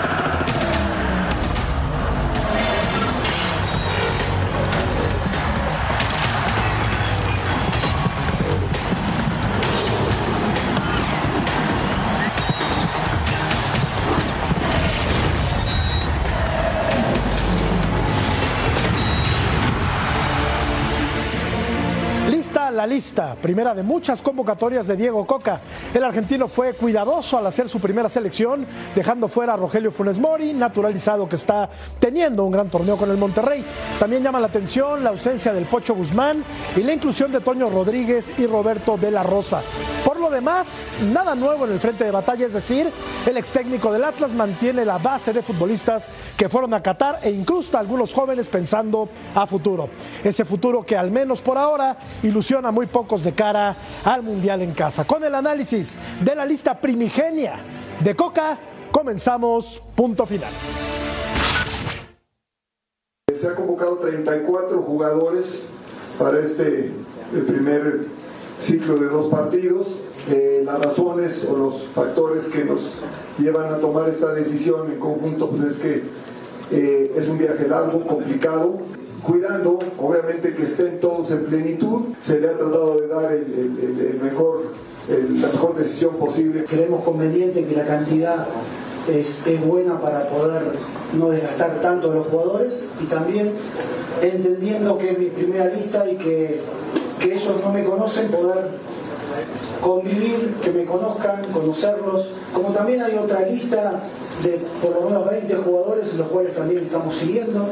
Lista la lista, primera de muchas convocatorias de Diego Coca. El argentino fue cuidadoso al hacer su primera selección, dejando fuera a Rogelio Funes Mori, naturalizado que está teniendo un gran torneo con el Monterrey. También llama la atención la ausencia del Pocho Guzmán y la inclusión de Toño Rodríguez y Roberto de la Rosa. Por lo demás, nada nuevo en el frente de batalla, es decir, el ex técnico del Atlas mantiene la base de futbolistas que fueron a Qatar e incrusta a algunos jóvenes pensando a futuro. Ese futuro que al menos por ahora ilusiona muy pocos de cara al Mundial en casa. Con el análisis de la lista primigenia de Coca, comenzamos punto final. Se ha convocado 34 jugadores para este el primer ciclo de dos partidos. Eh, las razones o los factores que nos llevan a tomar esta decisión en conjunto pues es que eh, es un viaje largo, complicado, cuidando obviamente que estén todos en plenitud. Se le ha tratado de dar el, el- el mejor, el- la mejor decisión posible. creemos conveniente que la cantidad es, es buena para poder no desgastar tanto a los jugadores y también entendiendo que es mi primera lista y que, que ellos no me conocen, poder convivir, que me conozcan, conocerlos, como también hay otra lista de por lo menos 20 jugadores en los cuales también estamos siguiendo.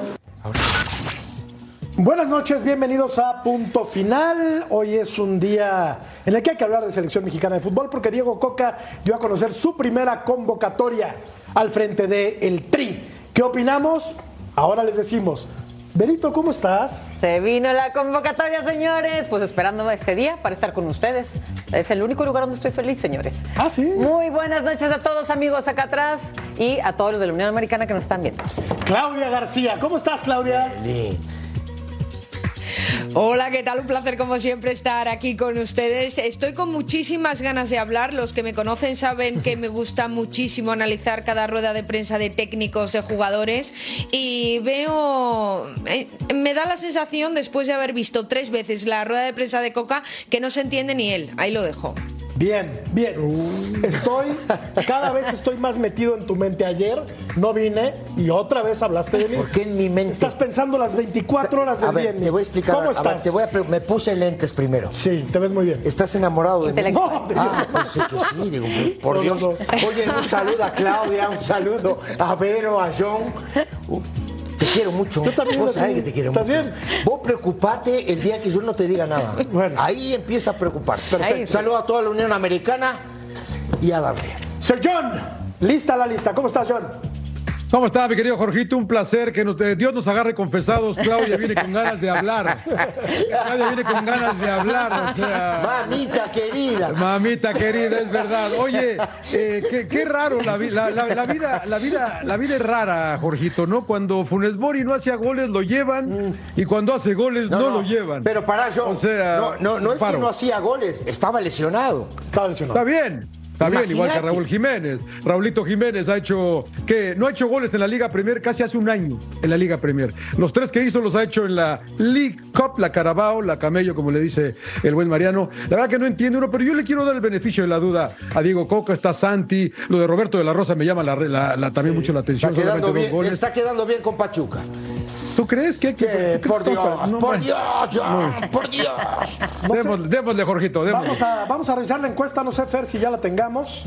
Buenas noches, bienvenidos a Punto Final. Hoy es un día en el que hay que hablar de selección mexicana de fútbol porque Diego Coca dio a conocer su primera convocatoria al frente de el Tri. ¿Qué opinamos? Ahora les decimos. Berito, ¿cómo estás? Se vino la convocatoria, señores. Pues esperando este día para estar con ustedes. Es el único lugar donde estoy feliz, señores. Ah, sí. Muy buenas noches a todos, amigos, acá atrás y a todos los de la Unión Americana que nos están viendo. Claudia García, ¿cómo estás, Claudia? Hola, ¿qué tal? Un placer como siempre estar aquí con ustedes. Estoy con muchísimas ganas de hablar. Los que me conocen saben que me gusta muchísimo analizar cada rueda de prensa de técnicos, de jugadores y veo, eh, me da la sensación después de haber visto tres veces la rueda de prensa de Coca que no se entiende ni él. Ahí lo dejo. Bien, bien. Estoy, cada vez estoy más metido en tu mente. Ayer no vine y otra vez hablaste de mí. ¿Por qué en mi mente? Estás pensando las 24 horas del A día ver, en mí. te voy a explicar. ¿Cómo a ver, estás? te voy a me puse lentes primero. Sí, te ves muy bien. ¿Estás enamorado de mí? Ah, pensé que sí, digo, por no, Dios. no. Oye, un saludo a Claudia, un saludo a Vero, a John. Te quiero mucho. Yo también Vos sabés que te quiero ¿Estás mucho. Vos preocupate el día que yo no te diga nada. Bueno. Ahí empieza a preocuparte. Perfecto. Un saludo a toda la Unión Americana y a darle. Sir John, lista la lista. ¿Cómo estás, John? ¿Cómo está, mi querido Jorgito? Un placer que nos- eh, Dios nos agarre confesados. Claudia viene con ganas de hablar. Claudia viene con ganas de hablar. O sea, Mamita querida. mamita querida, es verdad. Oye, eh, qué, qué raro la, la- la- la vida, la vida, la vida es rara, Jorgito, ¿no? Cuando Funes Mori no hacía goles lo llevan y cuando hace goles no, lo llevan. Pero para John, O sea, no, no, no es paro. que no hacía goles, estaba lesionado. Estaba lesionado. Está bien. Está bien, igual que. Raúl Jiménez. Raulito Jiménez ha hecho, que no ha hecho goles en la Liga Premier casi hace un año en la Liga Premier. Los tres que hizo los ha hecho en la League Cup, la Carabao, la Camello, como le dice el buen Mariano. La verdad que no entiende uno, pero yo le quiero dar el beneficio de la duda a Diego Coca, está Santi, lo de Roberto de la Rosa me llama la, la- la- también mucho la atención. Está quedando, solamente dos bien, goles. está quedando bien con Pachuca. ¿Tú crees que hay que.? Por Dios, no, por. Dios, John, por Dios. Démosle, démosle, Jorgito, démosle. Vamos a, vamos a revisar la encuesta, no sé, Fer, si ya la tengamos,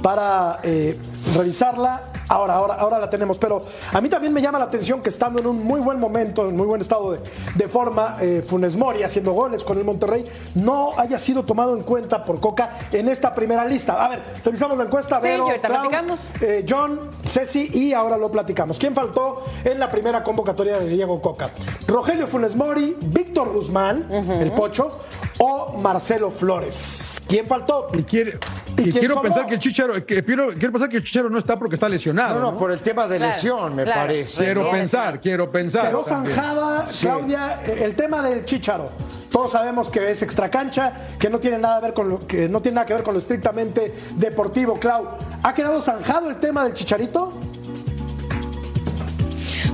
para eh, revisarla. Ahora, ahora, ahora la tenemos, pero a mí también me llama la atención que estando en un muy buen momento, en muy buen estado de, de forma, eh, Funes Mori haciendo goles con el Monterrey, no haya sido tomado en cuenta por Coca en esta primera lista. A ver, revisamos la encuesta, Sí, Vero, platicamos. eh, John, Ceci y ahora lo platicamos. ¿Quién faltó en la primera convocatoria de Diego Coca? Rogelio Funes Mori, Víctor Guzmán, el Pocho, o Marcelo Flores. ¿Quién faltó? Y, quiere- ¿Y y quién quiero pensar que el Chicharo, que, quiero, quiero pensar que el Chicharo no está porque está lesionado. No, no, ¿no? por el tema de Claro, lesión, me claro. parece. Quiero pensar, quiero pensar. Quedó zanjada, Claudia, eh, el tema del Chicharo. Todos sabemos que es extracancha, que no tiene nada a ver con lo que no tiene nada que ver con lo estrictamente deportivo, Clau. ¿Ha quedado zanjado el tema del Chicharito?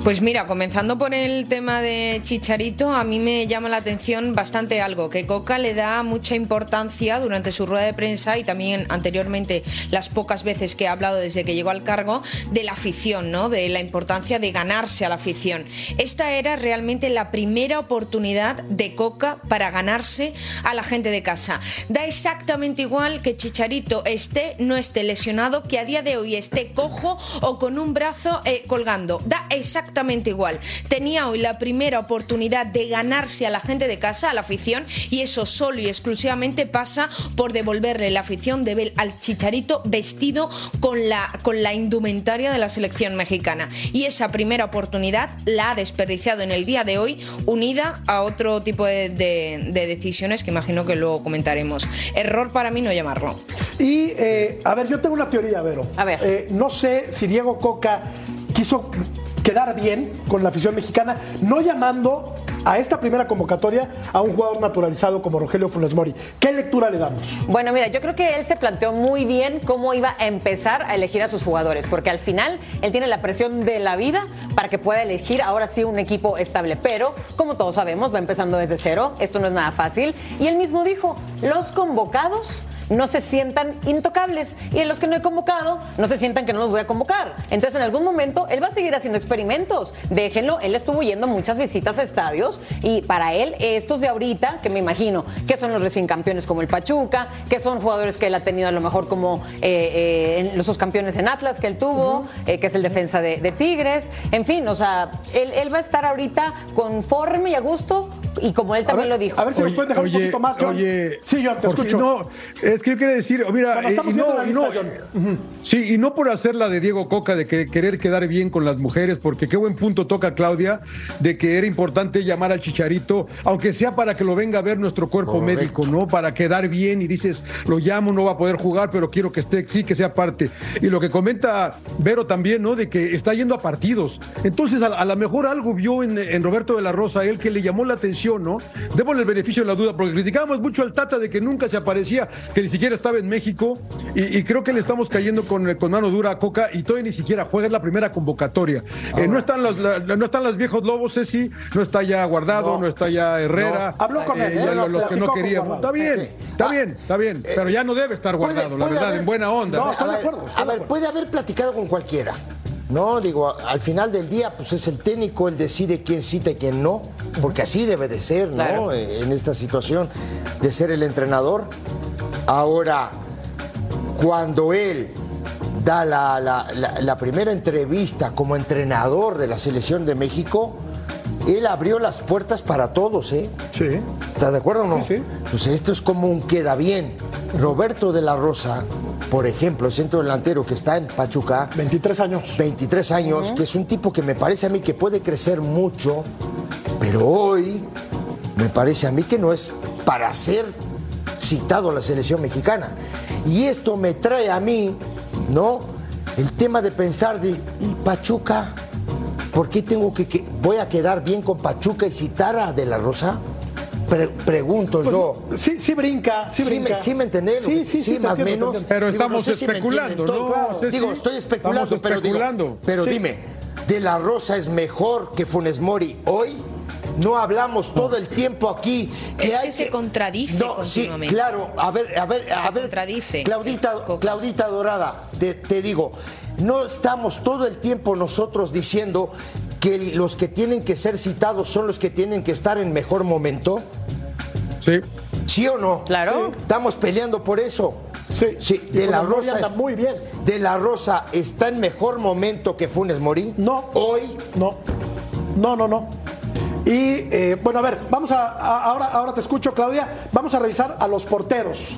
Pues mira, comenzando por el tema de Chicharito, a mí me llama la atención bastante algo, que Coca le da mucha importancia durante su rueda de prensa y también anteriormente las pocas veces que ha hablado desde que llegó al cargo de la afición, ¿no? De la importancia de ganarse a la afición. Esta era realmente la primera oportunidad de Coca para ganarse a la gente de casa. Da exactamente igual que Chicharito esté, no esté lesionado, que a día de hoy esté cojo o con un brazo eh, colgando. Da exactamente igual. Tenía hoy la primera oportunidad de ganarse a la gente de casa, a la afición, y eso solo y exclusivamente pasa por devolverle la afición de ver al Chicharito vestido con la, con la indumentaria de la selección mexicana. Y esa primera oportunidad la ha desperdiciado en el día de hoy, unida a otro tipo de, de- de decisiones que imagino que luego comentaremos. Error para mí no llamarlo. Y, eh, a ver, yo tengo una teoría, Vero. A ver. Eh, no sé si Diego Coca quiso quedar bien con la afición mexicana, no llamando a esta primera convocatoria a un jugador naturalizado como Rogelio Funes Mori. ¿Qué lectura le damos? Bueno, mira, yo creo que él se planteó muy bien cómo iba a empezar a elegir a sus jugadores, porque al final él tiene la presión de la vida para que pueda elegir ahora sí un equipo estable. Pero, como todos sabemos, va empezando desde cero, esto no es nada fácil. Y él mismo dijo, los convocados no se sientan intocables y en los que no he convocado no se sientan que no los voy a convocar. Entonces en algún momento él va a seguir haciendo experimentos. Déjenlo, él estuvo yendo muchas visitas a estadios y para él estos de ahorita, que me imagino que son los recién campeones como el Pachuca, que son jugadores que él ha tenido a lo mejor como eh, eh, en los subcampeones en Atlas que él tuvo, eh, que es el defensa de, de Tigres, en fin, o sea, él, él va a estar ahorita conforme y a gusto y como él también ver, lo dijo. A ver si nos pueden dejar un poquito más, John. Oye, sí, John, te escucho. No, es que yo quiero decir, mira, Bueno, eh, estamos y viendo no, la y no- lista, sí, y no por hacer la de Diego Coca de que querer quedar bien con las mujeres, porque qué buen punto toca Claudia de que era importante llamar al Chicharito, aunque sea para que lo venga a ver nuestro cuerpo Correcto. médico, ¿no? Para quedar bien y dices, lo llamo, no va a poder jugar, pero quiero que esté, sí, que sea parte. Y lo que comenta Vero también, ¿no? De que está yendo a partidos. Entonces, a, a lo mejor algo vio en, en Roberto de la Rosa, él que le llamó la atención, ¿no? Démosle el beneficio de la duda, porque criticábamos mucho al Tata de que nunca se aparecía, que ni siquiera estaba en México, y, y creo que le estamos cayendo con, con mano dura a Coca y todavía ni siquiera juega, es la primera convocatoria. Eh, no, están los, la- no están los viejos lobos, Ceci, no está ya Guardado, no, No. está ya Herrera. No. Habló con él, ¿eh? los, los que no queríamos. Está bien, Sí. está Ah, bien, está bien, pero ya no debe estar Puede- guardado, la verdad, haber- en buena onda. No, estoy de acuerdo, estoy a ver, acuerdo. puede haber platicado con cualquiera. No, digo, al final del día, pues es el técnico, él decide quién cita y quién no, porque así debe de ser, ¿no? Claro. Eh, En esta situación de ser el entrenador. Ahora, cuando él da la, la- la- la primera entrevista como entrenador de la selección de México, él abrió las puertas para todos, ¿eh? Sí. ¿Estás de acuerdo o no? Sí, sí. Pues esto es como un queda bien. Roberto de la Rosa, por ejemplo, el centro delantero que está en Pachuca, 23 años. 23 años, que es un tipo que me parece a mí que puede crecer mucho, pero hoy me parece a mí que no es para ser citado a la selección mexicana. Y esto me trae a mí, ¿no? El tema de pensar de, ¿y Pachuca? ¿Por qué tengo que, que- voy a quedar bien con Pachuca y citar a De la Rosa? Pre- pregunto yo. Sí, sí brinca, sí, Sí, brinca. me, sí me entendés, Sí, sí, sí, sí, más o menos. Pero Digo, estamos sé si me especulando, todo. ¿no? Claro. Digo, estoy especulando, Estamos pero digo, especulando. pero Sí. dime, ¿De la Rosa es mejor que Funes Mori hoy? No hablamos todo el tiempo aquí que Es hay que se contradice No, sí, claro, a ver, a ver, a Se ver. contradice. Claudita. Claudita Dorada, te, te digo, no estamos todo el tiempo nosotros diciendo que los que tienen que ser citados son los que tienen que estar en mejor momento. Sí. ¿Sí o no? Claro. Estamos peleando por eso. Sí. Sí, de la Rosa anda muy bien. De la Rosa está en mejor momento que Funes Mori. No. Hoy No, no, no, no. Y eh, bueno, a ver, vamos a, a- ahora, ahora te escucho, Claudia. Vamos a revisar a los porteros.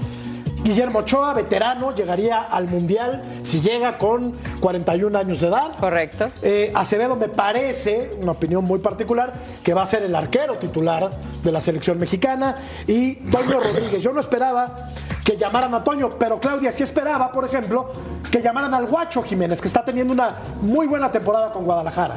Guillermo Ochoa, veterano, llegaría al Mundial si llega con 41 años de edad. Correcto. Eh, Acevedo me parece, una opinión muy particular, que va a ser el arquero titular de la selección mexicana. Y Toño Rodríguez. Yo no esperaba que llamaran a Toño, pero Claudia sí esperaba, por ejemplo, que llamaran al Guacho Jiménez, que está teniendo una muy buena temporada con Guadalajara.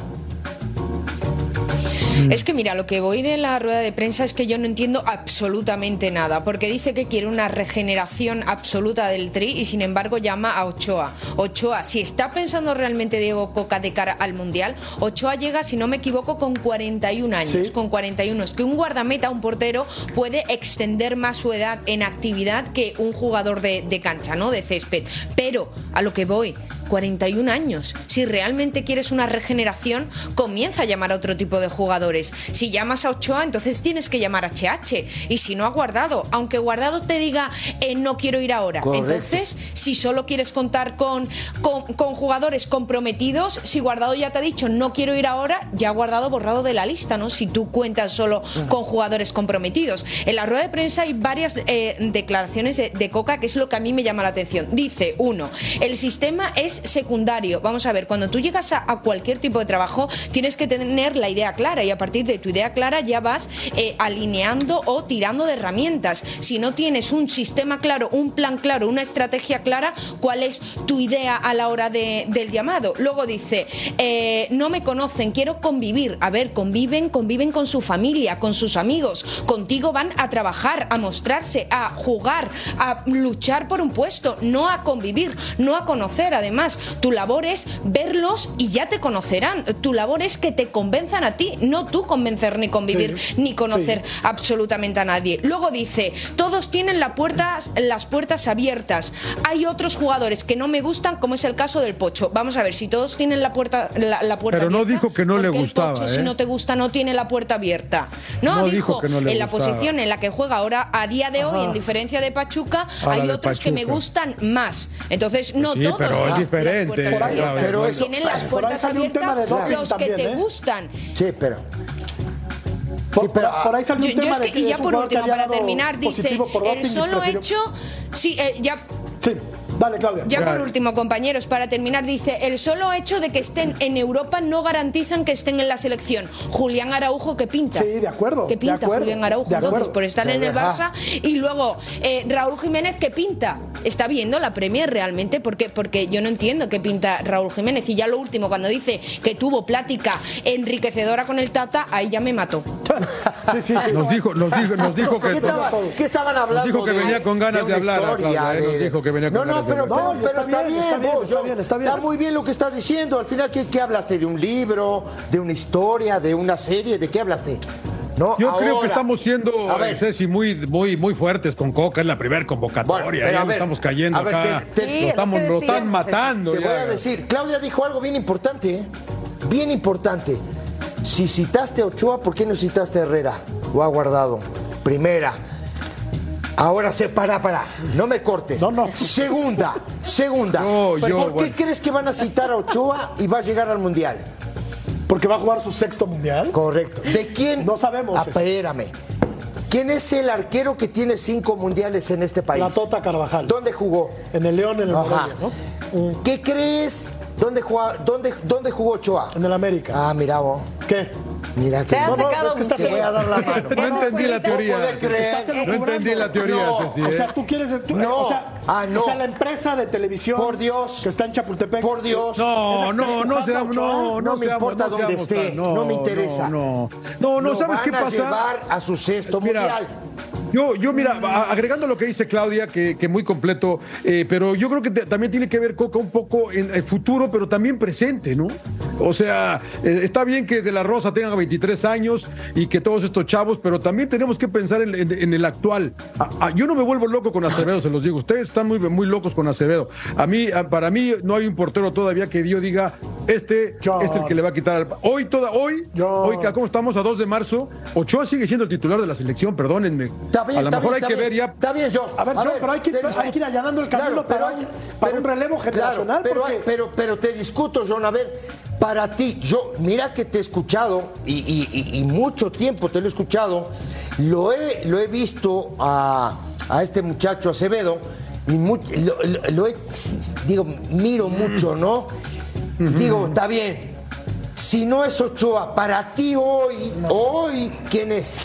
Es que mira, lo que voy de la rueda de prensa es que yo no entiendo absolutamente nada, porque dice que quiere una regeneración absoluta del Tri y sin embargo llama a Ochoa. Ochoa, si está pensando realmente Diego Coca de cara al Mundial, Ochoa llega, si no me equivoco, con 41 años. Sí. Con 41. Es que un guardameta, un portero, puede extender más su edad en actividad que un jugador de, de cancha, ¿no? De césped. Pero, a lo que voy, 41 años. Si realmente quieres una regeneración, comienza a llamar a otro tipo de jugadores. Si llamas a Ochoa, entonces tienes que llamar a HH. Y si no a Guardado, aunque Guardado te diga eh, no quiero ir ahora. Correcto. Entonces, si solo quieres contar con, con, con jugadores comprometidos, si Guardado ya te ha dicho no quiero ir ahora, ya Guardado borrado de la lista, ¿no? Si tú cuentas solo con jugadores comprometidos. En la rueda de prensa hay varias eh, declaraciones de, de Coca, que es lo que a mí me llama la atención. Dice, uno, el sistema es secundario. Vamos a ver, cuando tú llegas a, cualquier tipo de trabajo, tienes que tener la idea clara y a partir de tu idea clara ya vas eh, alineando o tirando de herramientas. Si no tienes un sistema claro, un plan claro, una estrategia clara, ¿cuál es tu idea a la hora de- del llamado? Luego dice, eh, no me conocen, quiero convivir. A ver, conviven, conviven con su familia, con sus amigos. Contigo van a trabajar, a mostrarse, a jugar, a luchar por un puesto, no a convivir, no a conocer. Además, tu labor es verlos y ya te conocerán. Tu labor es que te convenzan a ti, no tú convencer ni convivir Sí, ni conocer sí. absolutamente a nadie. Luego dice, todos tienen la puertas, las puertas abiertas. Hay otros jugadores que no me gustan, como es el caso del Pocho. Vamos a ver, si todos tienen la puerta, la, la puerta Pero no abierta, dijo que no le ¿por qué gustaba, El Pocho, si ¿eh? no te gusta, no tiene la puerta abierta. No, No dijo, dijo que no le en la gustaba. posición en la que juega ahora, a día de hoy, Ajá. en diferencia de Pachuca, hay otros que me gustan más. Entonces, no Sí, todos pero diferente, las puertas abiertas. pero eso- tienen las puertas abiertas los que también, te ¿eh? gustan. Sí, pero. Por, Sí, pero, por- ahí salió Yo, un yo tema es de que, que y ya por que último, para terminar, dice, el solo hecho, sí, eh, ya Sí, dale, Claudia. ya por último, compañeros, para terminar, dice, el solo hecho de que estén en Europa no garantizan que estén en la selección. Julián Araujo, que pinta? Sí, de acuerdo, Que de pinta acuerdo, Julián Araujo, de entonces, acuerdo. por estar en el. Barça. Y luego, eh, Raúl Jiménez, que pinta? ¿Está viendo la Premier realmente? Porque, porque yo no entiendo qué pinta Raúl Jiménez. Y ya lo último, cuando dice que tuvo plática enriquecedora con el Tata, ahí ya me mató. Sí, sí, sí. Nos dijo, nos dijo, nos dijo ¿Qué, que. estaba- qué estaban hablando? dijo que de- venía con ganas de hablar, historia, Claudia, ¿eh? Nos dijo que venía con no, no, ganas de pero, No, pero está está bien, bien, está bien, vos, está yo- bien, está bien. muy bien lo que estás diciendo. Al final, ¿qué, qué hablaste? ¿De un libro? ¿De una historia? ¿De una serie? ¿De qué hablaste? No, Yo creo que estamos siendo, A ver, Ceci, muy, muy, muy fuertes con Coca, es la primera Bueno, convocatoria, pero a ver, estamos cayendo a ver, acá. te- te- Sí, lo, es lo estamos, lo están matando. Te ya. voy a decir, Claudia dijo algo bien importante, ¿eh? Bien importante. Si citaste a Ochoa, ¿por qué no citaste a Herrera? O a Guardado. Primera. Ahora se para, para. No me cortes. No, no. Segunda, segunda. No, yo, ¿Por qué bueno. crees que van a citar a Ochoa y va a llegar al Mundial? Porque va a jugar su sexto mundial. Correcto. ¿De quién? No sabemos. Espérame. ¿Quién es el arquero que tiene cinco mundiales en este país? La Tota Carvajal. ¿Dónde jugó? En el León, en el Ajá. Morelia, ¿no? ¿Qué crees? ¿Dónde, jugó, dónde, ¿Dónde jugó Ochoa? En el América. Ah, mira vos. ¿Qué? Mira que No, no, es que estás- te voy a dar la mano. No entendí la teoría. No elucubrando. entendí la teoría, No, Ceci, O ¿eh? sea, tú quieres. tú- No. O sea, Ah, no. o sea, la empresa de televisión. Por Dios. Que está en Chapultepec. Por Dios. No, ¿Es no, no está seamos, empujando a no, no, No me importa no dónde esté, no me interesa. No, no, no, ¿sabes qué van a pasa? llevar a su sexto Mira, mundial. Yo, yo mira, a- agregando lo que dice Claudia, que, que muy completo, eh, pero yo creo que te- también tiene que ver Coca un poco en el futuro, pero también presente, ¿no? O sea, eh, está bien que De La Rosa tenga 23 años y que todos estos chavos, pero también tenemos que pensar en, en- en el actual. A- a- yo no me vuelvo loco con Acevedo, se los digo. Ustedes están muy, muy locos con Acevedo. A mí, a- para mí, no hay un portero todavía que yo diga, este John. es el que le va a quitar al... Hoy, toda, hoy, John. hoy, ¿cómo estamos? A 2 de marzo, Ochoa sigue siendo el titular de la selección, perdónenme. Está está bien, a lo está mejor bien, hay que está ver bien. ya. Está bien, John. A ver, John, pero hay que- te hay que ir allanando el camino para un- para un relevo generacional, Pero, porque- pero, pero te discuto, John, a ver, para ti, yo, mira que te he escuchado y, y- y- y mucho tiempo te lo he escuchado, lo he, lo he visto a, a este muchacho Acevedo y lo, lo- lo he, digo, miro mucho, ¿no? Digo, está bien. Si no es Ochoa, para ti hoy, hoy, ¿quién es?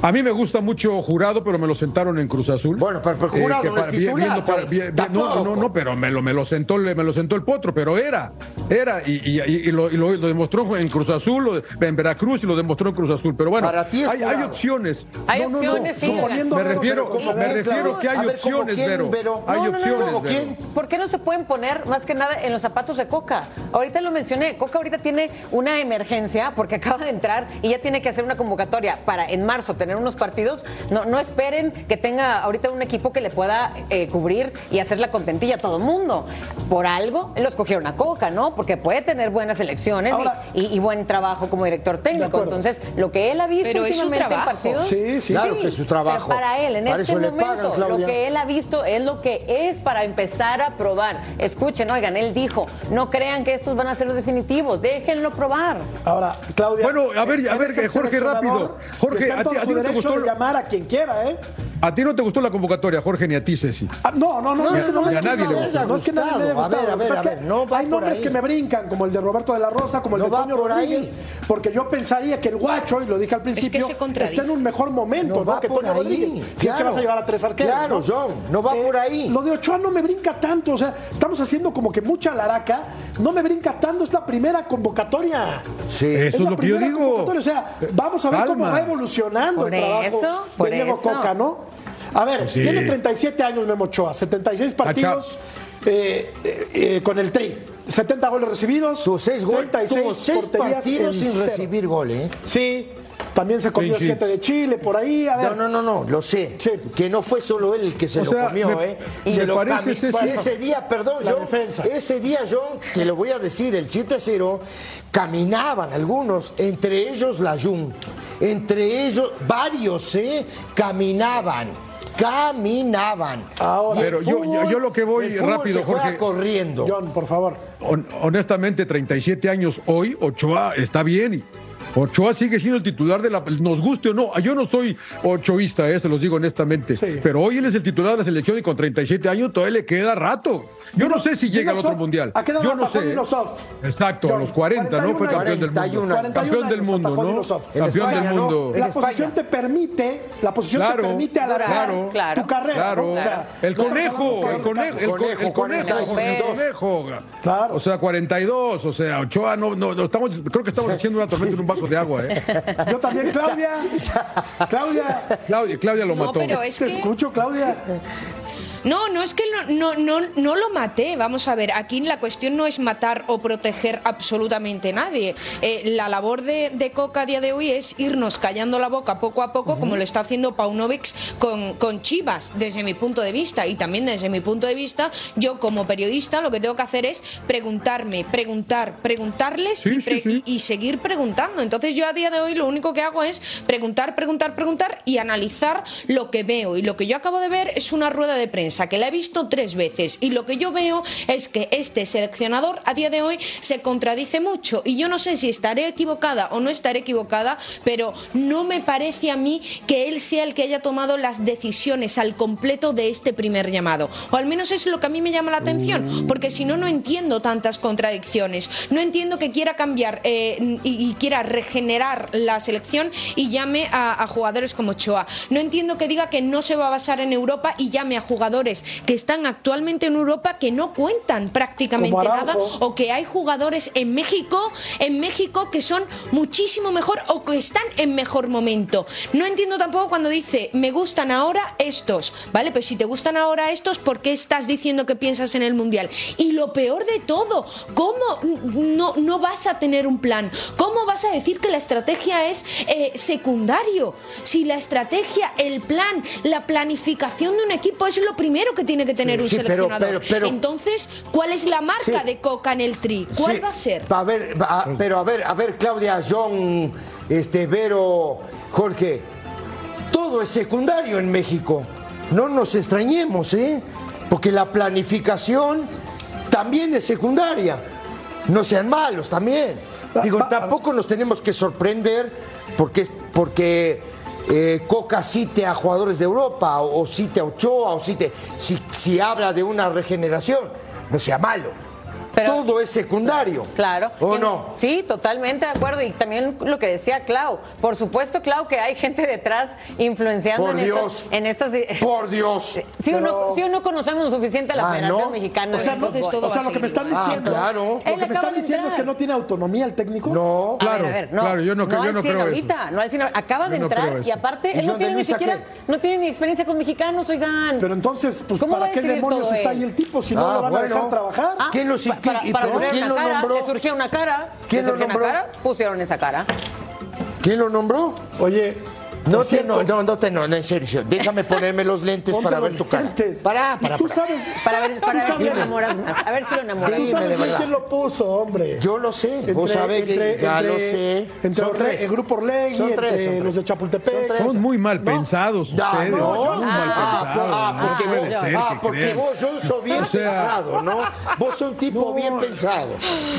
A mí me gusta mucho Jurado, pero me lo sentaron en Cruz Azul. Bueno, pero- pero Jurado que no es para- vi- titular, viendo para- John. vi- vi- no, no, no, pero me lo, me lo sentó, el- me lo sentó el potro, pero era, era, y, y- y- y lo, y lo- lo demostró en Cruz Azul, lo- en Veracruz y lo demostró en Cruz Azul. Pero bueno, Para ti es hay, hay opciones. Hay No, no, no, opciones, sí, me refiero, como me refiero que hay A ver, ¿cómo opciones, quién, Vero. Vero? Hay No, no, no, opciones, no. ¿Cómo Vero. quién? ¿Por qué no se pueden poner más que nada en los zapatos de Coca? Ahorita lo mencioné, Coca ahorita tiene una emergencia porque acaba de entrar y ya tiene que hacer una convocatoria para en marzo tener unos partidos. No, no esperen que tenga ahorita un equipo que le pueda eh, cubrir y hacer la contentilla a todo mundo. Por algo lo escogieron a Coca, ¿no? Porque puede tener buenas elecciones Ahora- y, y- y buen trabajo como director técnico. Entonces, lo que él ha visto Pero es su últimamente en trabajo. partidos. Sí, sí. Claro que es su trabajo. pero para él, en Para este momento, pagan, lo que él ha visto es lo que es para empezar a probar. Escuchen, oigan, él dijo, no crean que estos van a ser los definitivos, déjenlo probar. Ahora, Claudia. Bueno, a ver, a eres ver, Jorge, rápido. Jorge, a ti- derecho de llamar a quien quiera, ¿eh? A ti no te gustó la convocatoria, Jorge, ni a ti, Ceci. Ah, no, no, no, No, es que no, no, no, es a que nadie no, le gustó. no es que nadie le haya A ver, gustado. a ver, a es ver, que no va hay por nombres ahí. que me brincan, como el de Roberto de la Rosa, como el No de va Toño por ahí. Rodríguez, porque yo pensaría que el guacho, y lo dije al principio, está en un mejor momento, No ¿no? va que por Toño ahí, Rodríguez. Si es que claro. vas a llevar a tres arqueros. Claro, ¿no? John, no va por ahí. Lo de Ochoa no me brinca tanto, o sea, estamos haciendo como que mucha laraca, no me brinca tanto, es la primera convocatoria. Sí. Eso es la lo que yo primera digo. convocatoria, O sea, vamos a ver cómo va evolucionando Por el trabajo eso, de Diego. Coca, ¿no? A ver, sí. tiene 37 años Memo Ochoa, 76 partidos eh, eh, eh, con el Tri, 70 goles recibidos, Tuvo seis, gol- 36 tuvo seis porterías partidos sin cero. recibir gol, ¿eh? Sí, también se comió Sí, sí. 7 de Chile por ahí, a ver. No, no, no, no, lo sé. Sí. Que no fue solo él el que se O lo sea, comió, me- ¿eh? Se lo Ceci- Ese día, perdón, defensa. ese día, John, te lo voy a decir, el 7-0, caminaban algunos, entre ellos la Jun, entre ellos varios, ¿eh? Caminaban. Caminaban. Ahora, Pero yo- yo- yo lo que voy el rápido, se juega Jorge. corriendo. John, por favor. Hon- honestamente, 37 años hoy, Ochoa está bien. y Ochoa sigue siendo el titular de la. Nos guste o no, yo no soy ochoísta, eh, se los digo honestamente. Sí. Pero hoy él es el titular de la selección y con 37 años todavía le queda rato. Yo no sé si llega al otro mundial. ¿A qué edad Yo no sé. Dinosov? Exacto, a los 40, ¿no? Fue 41 campeón del 41 mundo. Campeón del 41 mundo, ¿no? Campeón del mundo. La posición te permite, la posición te permite alargar Claro, tu carrera. Claro, ¿no? O sea, el conejo, el conejo, el, co- Conejo, el conejo, 42. el conejo. Claro. O sea, 42, o sea, Ochoa no, no, no, estamos, creo que estamos haciendo una tormenta en un de agua, ¿eh? Yo también, Claudia. Claudia. Claudia, Claudia lo No, mató. pero es Te que escucho, Claudia. No, no es que no, no, no, no lo maté. Vamos a ver, aquí la cuestión no es matar o proteger absolutamente nadie. Eh, la labor de, de Coca a día de hoy es irnos callando la boca poco a poco, como lo está haciendo Paunovic con, con Chivas, desde mi punto de vista. Y también desde mi punto de vista, yo como periodista lo que tengo que hacer es preguntarme, preguntar, preguntarles Sí, y, sí, pre- sí. y- y seguir preguntando. Entonces yo a día de hoy lo único que hago es preguntar, preguntar, preguntar y analizar lo que veo. Y lo que yo acabo de ver es una rueda de prensa que la he visto tres veces. Y lo que yo veo es que este seleccionador a día de hoy se contradice mucho. Y yo no sé si estaré equivocada o no estaré equivocada, pero no me parece a mí que él sea el que haya tomado las decisiones al completo de este primer llamado. O al menos es lo que a mí me llama la atención, porque si no, no entiendo tantas contradicciones. No entiendo que quiera cambiar eh, y, quiera regenerar la selección y llame a, a jugadores como Choa. No entiendo que diga que no se va a basar en Europa y llame a jugadores que están actualmente en Europa que no cuentan prácticamente nada o que hay jugadores en México, en México que son muchísimo mejor o que están en mejor momento. No entiendo tampoco cuando dice me gustan ahora estos, ¿vale? Pues si te gustan ahora estos, ¿por qué estás diciendo que piensas en el mundial? Y lo peor de todo, ¿cómo no, no vas a tener un plan? ¿Cómo vas a decir que la estrategia es eh, secundario? Si la estrategia, el plan, la planificación de un equipo es lo primero que tiene que tener un sí, seleccionador. pero- pero- Entonces, ¿cuál es la marca Sí. de Coca en el tri? ¿Cuál Sí, va a ser? A ver, a- pero a ver, a ver, Claudia, John, este, Vero, Jorge. todo es secundario en México. No nos extrañemos, ¿eh? Porque la planificación también es secundaria. No sean malos también. Digo, tampoco nos tenemos que sorprender porque, porque eh, Coca cite a jugadores de Europa o, o cite a Ochoa o cite, si, si habla de una regeneración. No sea malo. Pero- Todo es secundario. Claro. ¿O no? Sí, totalmente de acuerdo. Y también lo que decía Clau. Por supuesto, Clau, que hay gente detrás influenciando Por en, Dios. estas, en estas. Por Dios. Sí o, no, Pero- sí o no conocemos lo suficiente a la Ah, Federación ¿no? Mexicana O sea, no- todo o sea, lo que me están. Ah, diciendo, claro. lo que me están diciendo es que no tiene autonomía el técnico. No. A Claro, ver, a ver, no. claro, yo no creo- yo al no 100 creo ahorita, eso. no al 100 acaba de Yo entrar y aparte ¿Y él no tiene ni siquiera, qué? no tiene ni experiencia con mexicanos, oigan. Pero entonces, pues, ¿Cómo va ¿para qué demonios está ahí el tipo si no Ah, lo van a dejar trabajar? Ah, ¿Quién lo para, y- para pero poner quién una lo cara, nombró? le surgió una cara. ¿Quién le lo nombró? cara, pusieron esa cara. ¿Quién lo nombró? Oye, No te, no, no, no te, no, no, en serio. Déjame ponerme los lentes ponte para ver tu cara. lentes. Para, Y para, tú para. sabes, Para ver, para tú ver si lo enamoras más. A ver si lo enamoras. Tú sabes quién lo puso, hombre. Yo lo sé. Vos Entre- sabés que entre- ya entre- lo sé. Entre Son tres. el grupo Orlegui, Son tres, entre son tres. los de Chapultepec. Son tres. Son muy mal No. pensados Ya, ustedes. no, mal ah, pensados. por- ah, No porque vos, ah, que porque vos, yo soy bien O sea- pensado, ¿no? Vos sos un tipo No, bien pensado.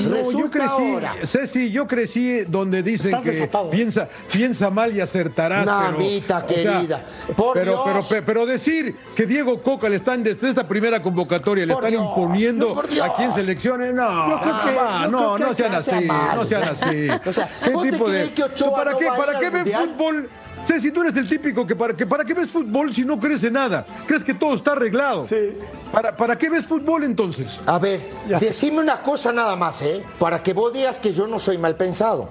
No, Resulta yo crecí, ahora. Ceci, yo crecí donde dicen que piensa, piensa mal y acertarás. Mamita pero, o sea, querida, por pero, Dios. pero, pero, pero decir que Diego Coca le están desde esta primera convocatoria le Por están Dios, imponiendo no, por Dios. aquí en selecciones, no, Yo creo que- va, yo no, creo no que sean no sea así, no sean así. O sea, ¿Qué ¿vos te tipo crees de que Ochoa ¿Para qué, a para qué ves Mundial? fútbol? Ceci, tú eres el típico que para, que para qué ves fútbol si no crees en nada. ¿Crees que todo está arreglado? Sí. ¿Para, ¿Para qué ves fútbol entonces? A ver, Ya. decime una cosa nada más, ¿eh? Para que vos digas que yo no soy mal pensado.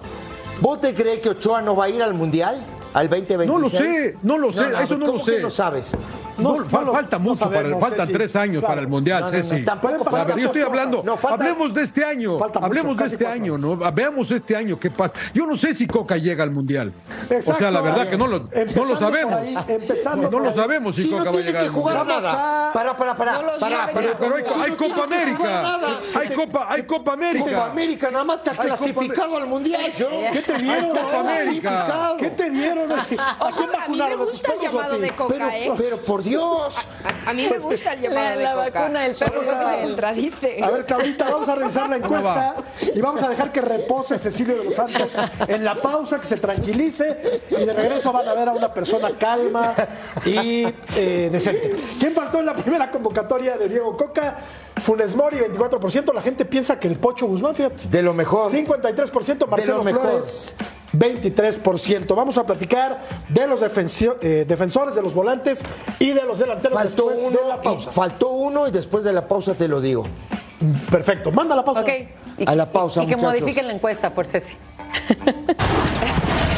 ¿Vos te crees que Ochoa no va a ir al Mundial? ¿Al 2026? No lo sé, no lo sé, eso no ¿cómo lo que sé. no sabes? No, No, no fa- lo- falta mucho, para el- sabemos, faltan Ceci. tres años Claro. para el Mundial, No, no, no, Ceci. tampoco Pueden A pasar ver, yo estoy hablando, falta- hablemos de este año, Falta mucho, hablemos de este cuatro año, ¿no? Veamos este año qué pasa. Yo no sé si Coca llega al Mundial. o sea, la verdad que no lo, no lo sabemos. ahí, empezando no, lo ahí. sabemos si, Si Coca no va a tiene llegar que al jugar Mundial. Vamos nada. Para, para, para. No lo para, saben, para. Pero hay, Copa América. Hay Copa, hay Copa América. Copa América, nada más te has clasificado al Mundial. ¿Qué te dieron? Copa América. Clasificado. ¿Qué te dieron? ¿A quién Ojo, a mí me gusta el ¿Tus perros o a llamado de Coca, Pero, ¿eh? pero por Dios. A, a mí me gusta el llamado La- de la Coca. vacuna del perro que se contradice. A ver, Claudita, vamos a revisar la encuesta y vamos a dejar que repose Cecilio de los Santos en la pausa, que se tranquilice y de regreso van a ver a una persona calma y eh, decente. ¿Quién faltó en la primera convocatoria de Diego Coca? Funes Mori, 24%. La gente piensa que el Pocho Guzmán, fíjate. De lo mejor. 53%, Marcelo lo mejor. Flores, 23%. Vamos a platicar de los defensio- eh, defensores, de los volantes y de los delanteros Faltó después uno, de la pausa. y faltó uno y después de la pausa te lo digo. Perfecto, manda la pausa. Ok. Y, A la pausa, y que muchachos. modifiquen la encuesta por Ceci.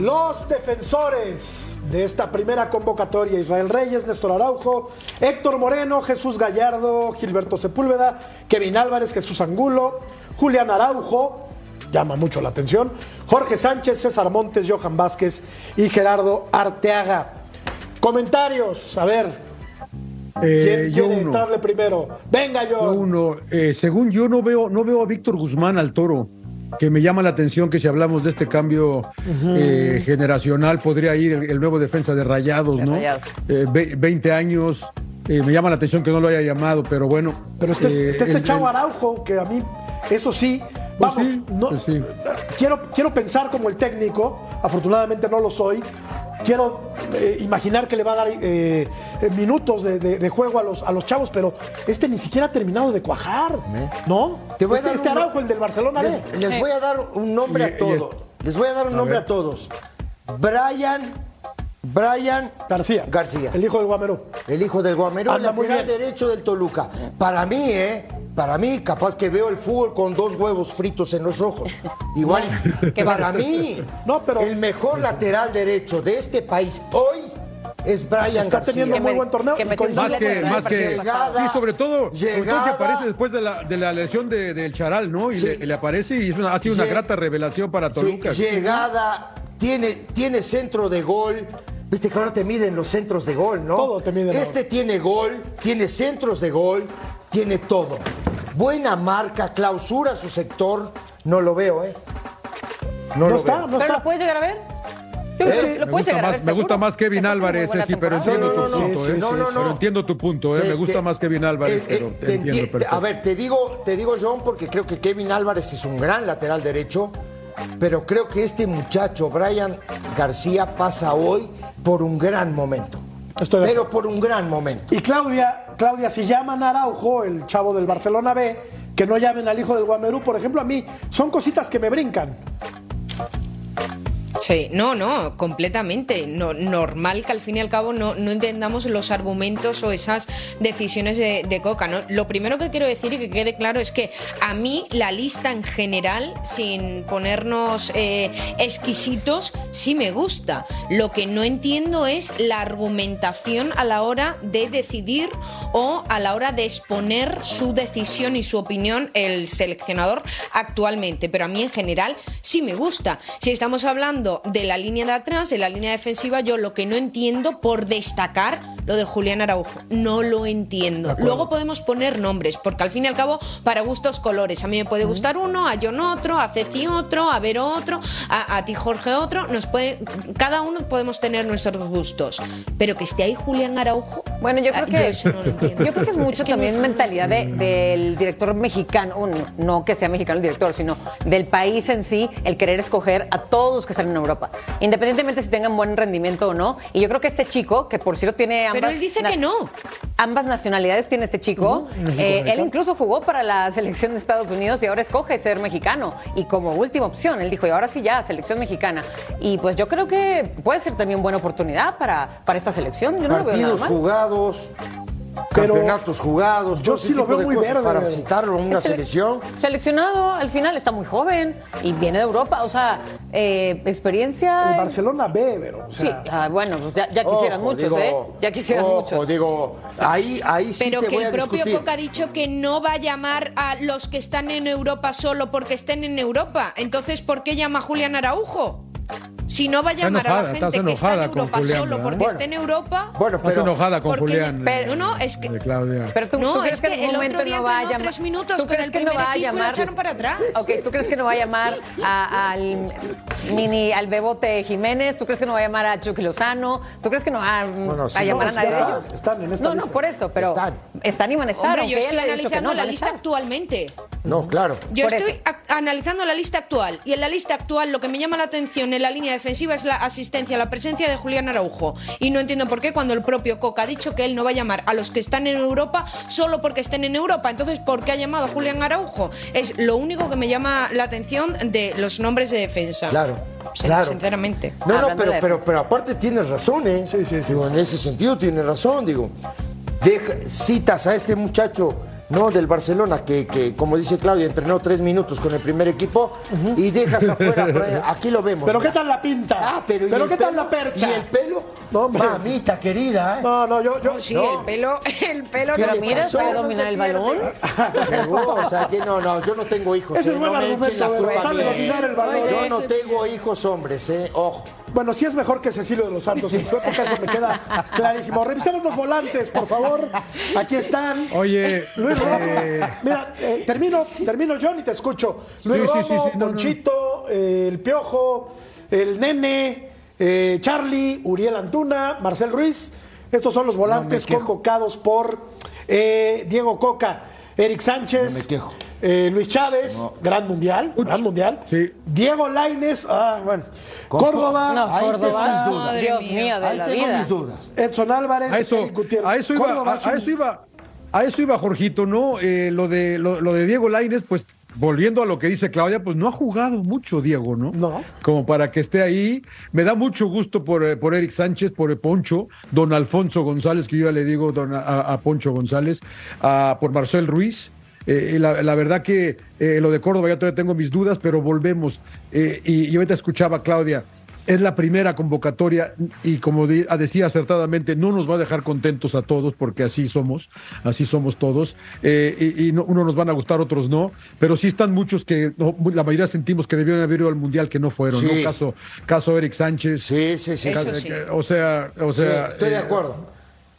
Los defensores de esta primera convocatoria, Israel Reyes, Néstor Araujo, Héctor Moreno, Jesús Gallardo, Gilberto Sepúlveda, Kevin Álvarez, Jesús Angulo, Julián Araujo, llama mucho la atención, Jorge Sánchez, César Montes, Johan Vázquez y Gerardo Arteaga. Comentarios, a ver, Eh, ¿quién yo quiere entrarle primero? Venga yo. Yo uno. Eh, según yo no veo, no veo a Víctor Guzmán al toro, que me llama la atención que si hablamos de este cambio eh, generacional podría ir el, el nuevo defensa de Rayados, De ¿no? Rayados. Eh, ve- 20 años. eh, me llama la atención que no lo haya llamado, pero bueno. Pero este, eh, está este el- chavo Araujo, que a mí, eso sí, vamos, sí, no- pues sí. quiero, quiero pensar como el técnico, afortunadamente no lo soy. Quiero eh, imaginar que le va a dar eh, eh, minutos de, de- de juego a los, a los chavos, pero este ni siquiera ha terminado de cuajar, ¿no? Te voy a este, dar este un- Araujo, el del Barcelona, Les, voy a dar un nombre Y- a todos. Les voy a dar un A nombre ver. a todos. Brian, Brian García. García. El hijo del Guamerú. El hijo del Guamerú, Anda muy lateral bien. derecho del Toluca. Para mí, ¿eh? Para mí, capaz que veo el fútbol con dos huevos fritos en los ojos. Igual, para mí, No, pero- el mejor lateral derecho de este país hoy es Brian Está García. teniendo muy me- buen torneo. que coincido Más que, más que, sí, sobre todo, sobre todo que Llegada. aparece después de la, de la lesión de- del Charal, ¿no? Y Sí. le, le aparece y es una- ha sido una grata revelación para Sí, Toluca. llegada, tiene, tiene centro de gol. Viste que ahora te miden los centros de gol, ¿no? Todo te miden. Este tiene gol, tiene centros de gol, tiene todo. Buena marca, clausura su sector. No lo veo, ¿eh? No, No lo está, veo. no ¿Pero está. lo puedes llegar a ver? Yo creo Es que que lo Me puedes gusta, llegar a ver más, me gusta seguro. más Kevin Álvarez, sí, pero entiendo tu no, punto, ¿eh? Pero entiendo tu punto, ¿eh? Te- Me gusta te- más Kevin Álvarez, eh, pero eh, te te entiendo enti- perfecto. A ver, te digo, te digo, John, porque creo que Kevin Álvarez es un gran lateral derecho, pero creo que este muchacho, Brian García, pasa hoy por un gran momento. Estoy pero por un gran momento. Y Claudia, Claudia, si llaman a Araujo, el chavo del Barcelona B, que no llamen al hijo del Guamerú, por ejemplo, a mí, son cositas que me brincan. Sí, no, no, completamente. No, normal que al fin y al cabo no, no entendamos los argumentos o esas decisiones de, de Coca. ¿no? Lo primero que quiero decir y que quede claro es que a mí la lista en general, sin ponernos eh, exquisitos, sí me gusta. Lo que no entiendo es la argumentación a la hora de decidir o a la hora de exponer su decisión y su opinión el seleccionador actualmente. Pero a mí en general sí me gusta. Si estamos hablando de la línea de atrás, de la línea defensiva, yo lo que no entiendo por destacar lo de Julián Araujo, no lo entiendo. Luego podemos poner nombres, porque al fin y al cabo, para gustos colores. A mí me puede gustar uno, a John otro, a Ceci otro, a Vero otro, a, a ti Jorge otro. Nos puede, cada uno podemos tener nuestros gustos. Pero que esté ahí Julián Araujo, Bueno, yo creo ah, que eso no lo entiendo. Yo creo que es mucho Es que no- también mentalidad de- del director mexicano, no que sea mexicano el director, sino del país en sí, el querer escoger a todos los que están en Europa, independientemente si tengan buen rendimiento o no. Y yo creo que este chico, que por cierto tiene ambas Pero él dice que no. Ambas nacionalidades tiene este chico. Eh, él incluso jugó para la selección de Estados Unidos y ahora escoge ser mexicano. Y como última opción, él dijo, y ahora sí ya, selección mexicana. Y pues yo creo que puede ser también buena oportunidad para, para esta selección. Yo no lo veo nada Partidos mal. jugados, Pero campeonatos jugados, yo sí lo veo muy verde. para citarlo en una Es sele- selección. Seleccionado, al final está muy joven y viene de Europa, o sea, eh, experiencia. El Barcelona B, pero. O Sí, ah, bueno, pues ya, ya quisieran Ojo, muchos, digo, ¿eh? Ya quisieran ojo, muchos. digo, ahí, ahí sí Pero te que voy el a propio discutir. Coca ha dicho que no va a llamar a los que están en Europa solo porque estén en Europa. Entonces, ¿por qué llama a Julián Araujo? Si no va a llamar a la estás gente que está en Europa Julián, solo ¿verdad? porque Bueno. esté en Europa. Bueno, Estás pero enojada con porque- Julián. pero- eh, no, no, es que- Claudia. Pero tú, No, ¿tú crees es que, el otro momento día no va a llamar. tres minutos ¿Tú con crees el que no primer va a equipo y lo llamar? echaron para atrás. Ok, ¿tú crees que no va a llamar a- al mini, al Bebote Jiménez? ¿Tú crees que no va a llamar a Chucky Lozano? ¿tú crees que no va a, llamar no, a nadie de ellos? están en esta no, no, por eso, pero Están. están, y van a estar. Hombre, yo estoy le haya dicho que analizando no, la lista actualmente. No, claro. Yo Por estoy analizando la lista actual y en la lista actual lo que me llama la atención en la línea defensiva es la asistencia, la presencia de Julián Araujo. Y no entiendo por qué cuando el propio Coca ha dicho que él no va a llamar a los que están en Europa solo porque estén en Europa. Entonces, ¿por qué ha llamado a Julián Araujo? Es lo único que me llama la atención de los nombres de defensa. Claro, Sí, claro. Sinceramente. No, no, pero, pero, pero aparte tienes razón, ¿eh? Sí, sí, sí. Digo, en ese sentido tienes razón, digo. Deja- citas a este muchacho, ¿no? Del Barcelona, que, que, como dice Claudia, entrenó tres minutos con el primer equipo y dejas afuera. ahí- Aquí lo vemos. pero mira. ¿qué tal la pinta? Ah, pero, ¿y el qué tal pelo? la percha? ¿Y el pelo? No. Mamita querida, ¿eh? No, no, yo. yo Oh, sí, No. el pelo, el pelo ¿Qué no Pero le mira, No dominar el balón. Pero, o sea, que no, no, yo no tengo hijos. Ese ¿eh? es buen no me argumento, echen la Vero, culpa a sabe mí. dominar el balón. Yo no tengo hijos hombres, ¿eh? Ojo. Bueno, sí es mejor que Cecilio de los Santos. En su época eso me queda clarísimo. Revisemos los volantes, por favor. Aquí están. Oye, Luis Romo. eh, Mira, eh, termino, termino John y te escucho. Luis Sí, Romo, sí, sí, no, no. Ponchito, eh, el Piojo, el Nene, eh, Charlie, Uriel Antuna, Marcel Ruiz. Estos son los volantes convocados por eh, Diego Coca, Eric Sánchez, No me quejo. Eh, Luis Chávez, gran mundial, gran mundial. Sí. Diego Laines, ah, bueno, Córdoba, No, Ahí Córdoba. tengo mis dudas. Madre Dios mío, de Ahí la tengo vida. mis dudas. Edson Álvarez, a eso, Eric Gutiérrez. a eso iba, Córdoba a, eso iba, a eso iba Jorgito, ¿no? Eh, lo de lo, lo de Diego Lainez, pues volviendo a lo que dice Claudia, pues no ha jugado mucho Diego, ¿no? No. Como para que esté ahí. Me da mucho gusto por, eh, por Eric Sánchez, por Poncho, don Alfonso González, que yo ya le digo don, a, a Poncho González, a- por Marcel Ruiz. Eh, la, la verdad que eh, lo de Córdoba ya todavía tengo mis dudas, pero volvemos. Eh, y yo ahorita escuchaba a Claudia, es la primera convocatoria y como decía acertadamente, no nos va a dejar contentos a todos porque así somos, así somos todos. Eh, y y no- unos nos van a gustar, otros no, pero sí están muchos que no, la mayoría sentimos que debieron haber ido al Mundial que no fueron, Sí. ¿no? Caso, caso Eric Sánchez. Sí, sí, sí. O sea, o sea. Sí, estoy de acuerdo.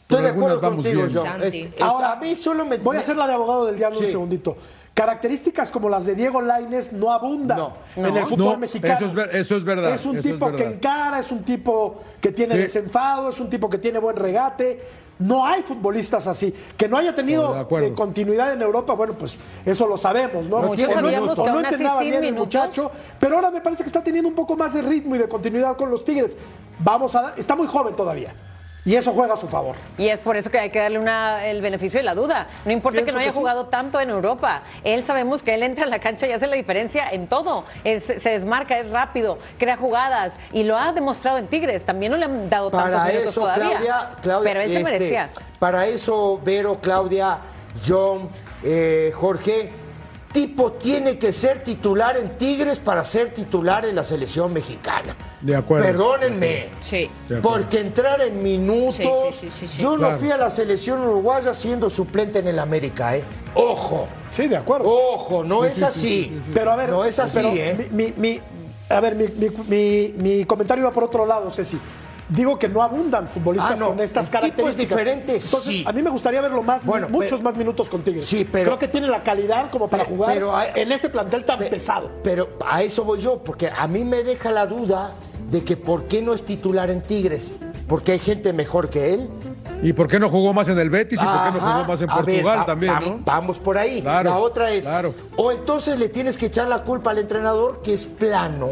Estoy de acuerdo contigo, bien. John. Santi. Es- está- a mí solo me. Voy a hacer la de abogado del diablo Sí. un segundito. Características como las de Diego Laines no abundan No. en el fútbol No, mexicano. eso es ver- eso es verdad, Es un es tipo que encara, es un tipo que tiene Sí. desenfado, es un tipo que tiene buen regate. No hay futbolistas así. Que no haya tenido eh, continuidad en Europa, bueno, pues eso lo sabemos, ¿no? O no- entrenaba bien el muchacho, pero ahora me parece que está teniendo un poco más de ritmo y de continuidad con los Tigres. Vamos a dar- está muy joven todavía. Y eso juega a su favor. Y es por eso que hay que darle una, el beneficio de la duda. No importa Pienso que no haya que sí. jugado tanto en Europa. Él sabemos que él entra a la cancha y hace la diferencia en todo. Es- se desmarca, es rápido, crea jugadas y lo ha demostrado en Tigres. También no le han dado tantos minutos eso, todavía. Claudia, Claudia, pero él se este, merecía. Para eso, Vero, Claudia, John, eh, Jorge, tipo tiene que ser titular en Tigres para ser titular en la selección mexicana. De acuerdo. Perdónenme. Sí. Porque entrar en minutos. Sí, sí, sí, sí, sí. Yo Claro. no fui a la selección uruguaya siendo suplente en el América, ¿eh? Ojo. Sí, de acuerdo. Ojo, no es así. Pero a ver, no es así, pero ¿eh? Mi, mi- mi- a ver, mi, mi- mi- mi comentario va por otro lado, Ceci. Digo que no abundan futbolistas Ah, no, con estas el tipo es características. diferente, Entonces, sí. a mí me gustaría verlo más, Bueno, muchos pero- más minutos con Tigres. Sí, pero- Creo que tiene la calidad como para jugar pero hay- en ese plantel tan Pe- pesado. Pero a eso voy yo, porque a mí me deja la duda de que por qué no es titular en Tigres. Porque hay gente mejor que él. ¿Y por qué no jugó más en el Betis? ¿Y por qué no jugó más en ver, Portugal también, no? Vamos por ahí. Claro, la otra es, claro. o entonces le tienes que echar la culpa al entrenador que es plano,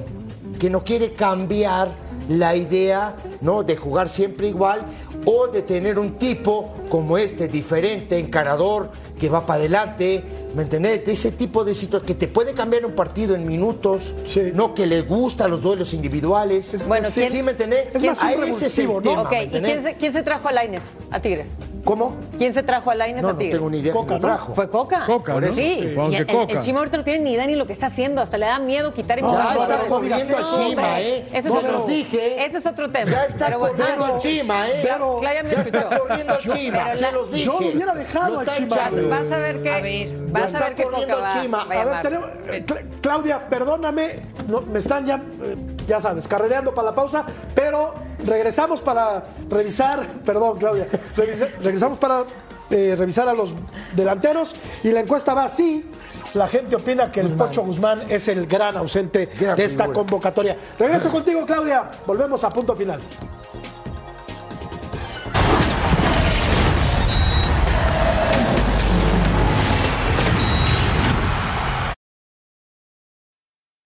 que no quiere cambiar la idea ¿no? de jugar siempre igual o de tener un tipo como este, diferente, encarador, que va para adelante, ¿me entendés? De ese tipo de situaciones que te puede cambiar un partido en minutos, Sí. no que le gustan los duelos individuales. Bueno, sí, ¿quién- sí, ¿me entendés? es más un Ahí ese es el ¿no? tema, Ok, ¿me ¿y quién se, quién se trajo a Laines a Tigres? ¿Cómo? ¿Quién se trajo a Laines No, a no Tigres? tengo ni idea Coca, ¿no? trajo. Fue Coca. Coca, ¿no? Sí, Sí, y el, de el Coca. Chima ahorita no tiene ni idea ni lo que está haciendo, hasta le da miedo quitar y No, poner Ya no, está no, corriendo no, a Chima, ¿eh? ese es No otro- los dije. Ese es otro tema. Ya está corriendo Pero- a Chima, ¿eh? pero- Claudia me Ya está corriendo a Chima, se los dije. Yo lo hubiera dejado No a está Chima. Vas a ver que, A ver, vas ya a está ver que corriendo Coca va, Chima. va a A ver, tenemos- eh, Cla- Claudia, perdóname, no, me están ya, eh, ya sabes, carrereando para la pausa, pero regresamos para revisar, perdón Claudia, revisa- regresamos para eh, revisar a los delanteros y la encuesta va así. La gente opina que el Pocho Guzmán es el gran ausente Gran de esta figura. convocatoria. Regreso contigo, Claudia. Volvemos a punto final.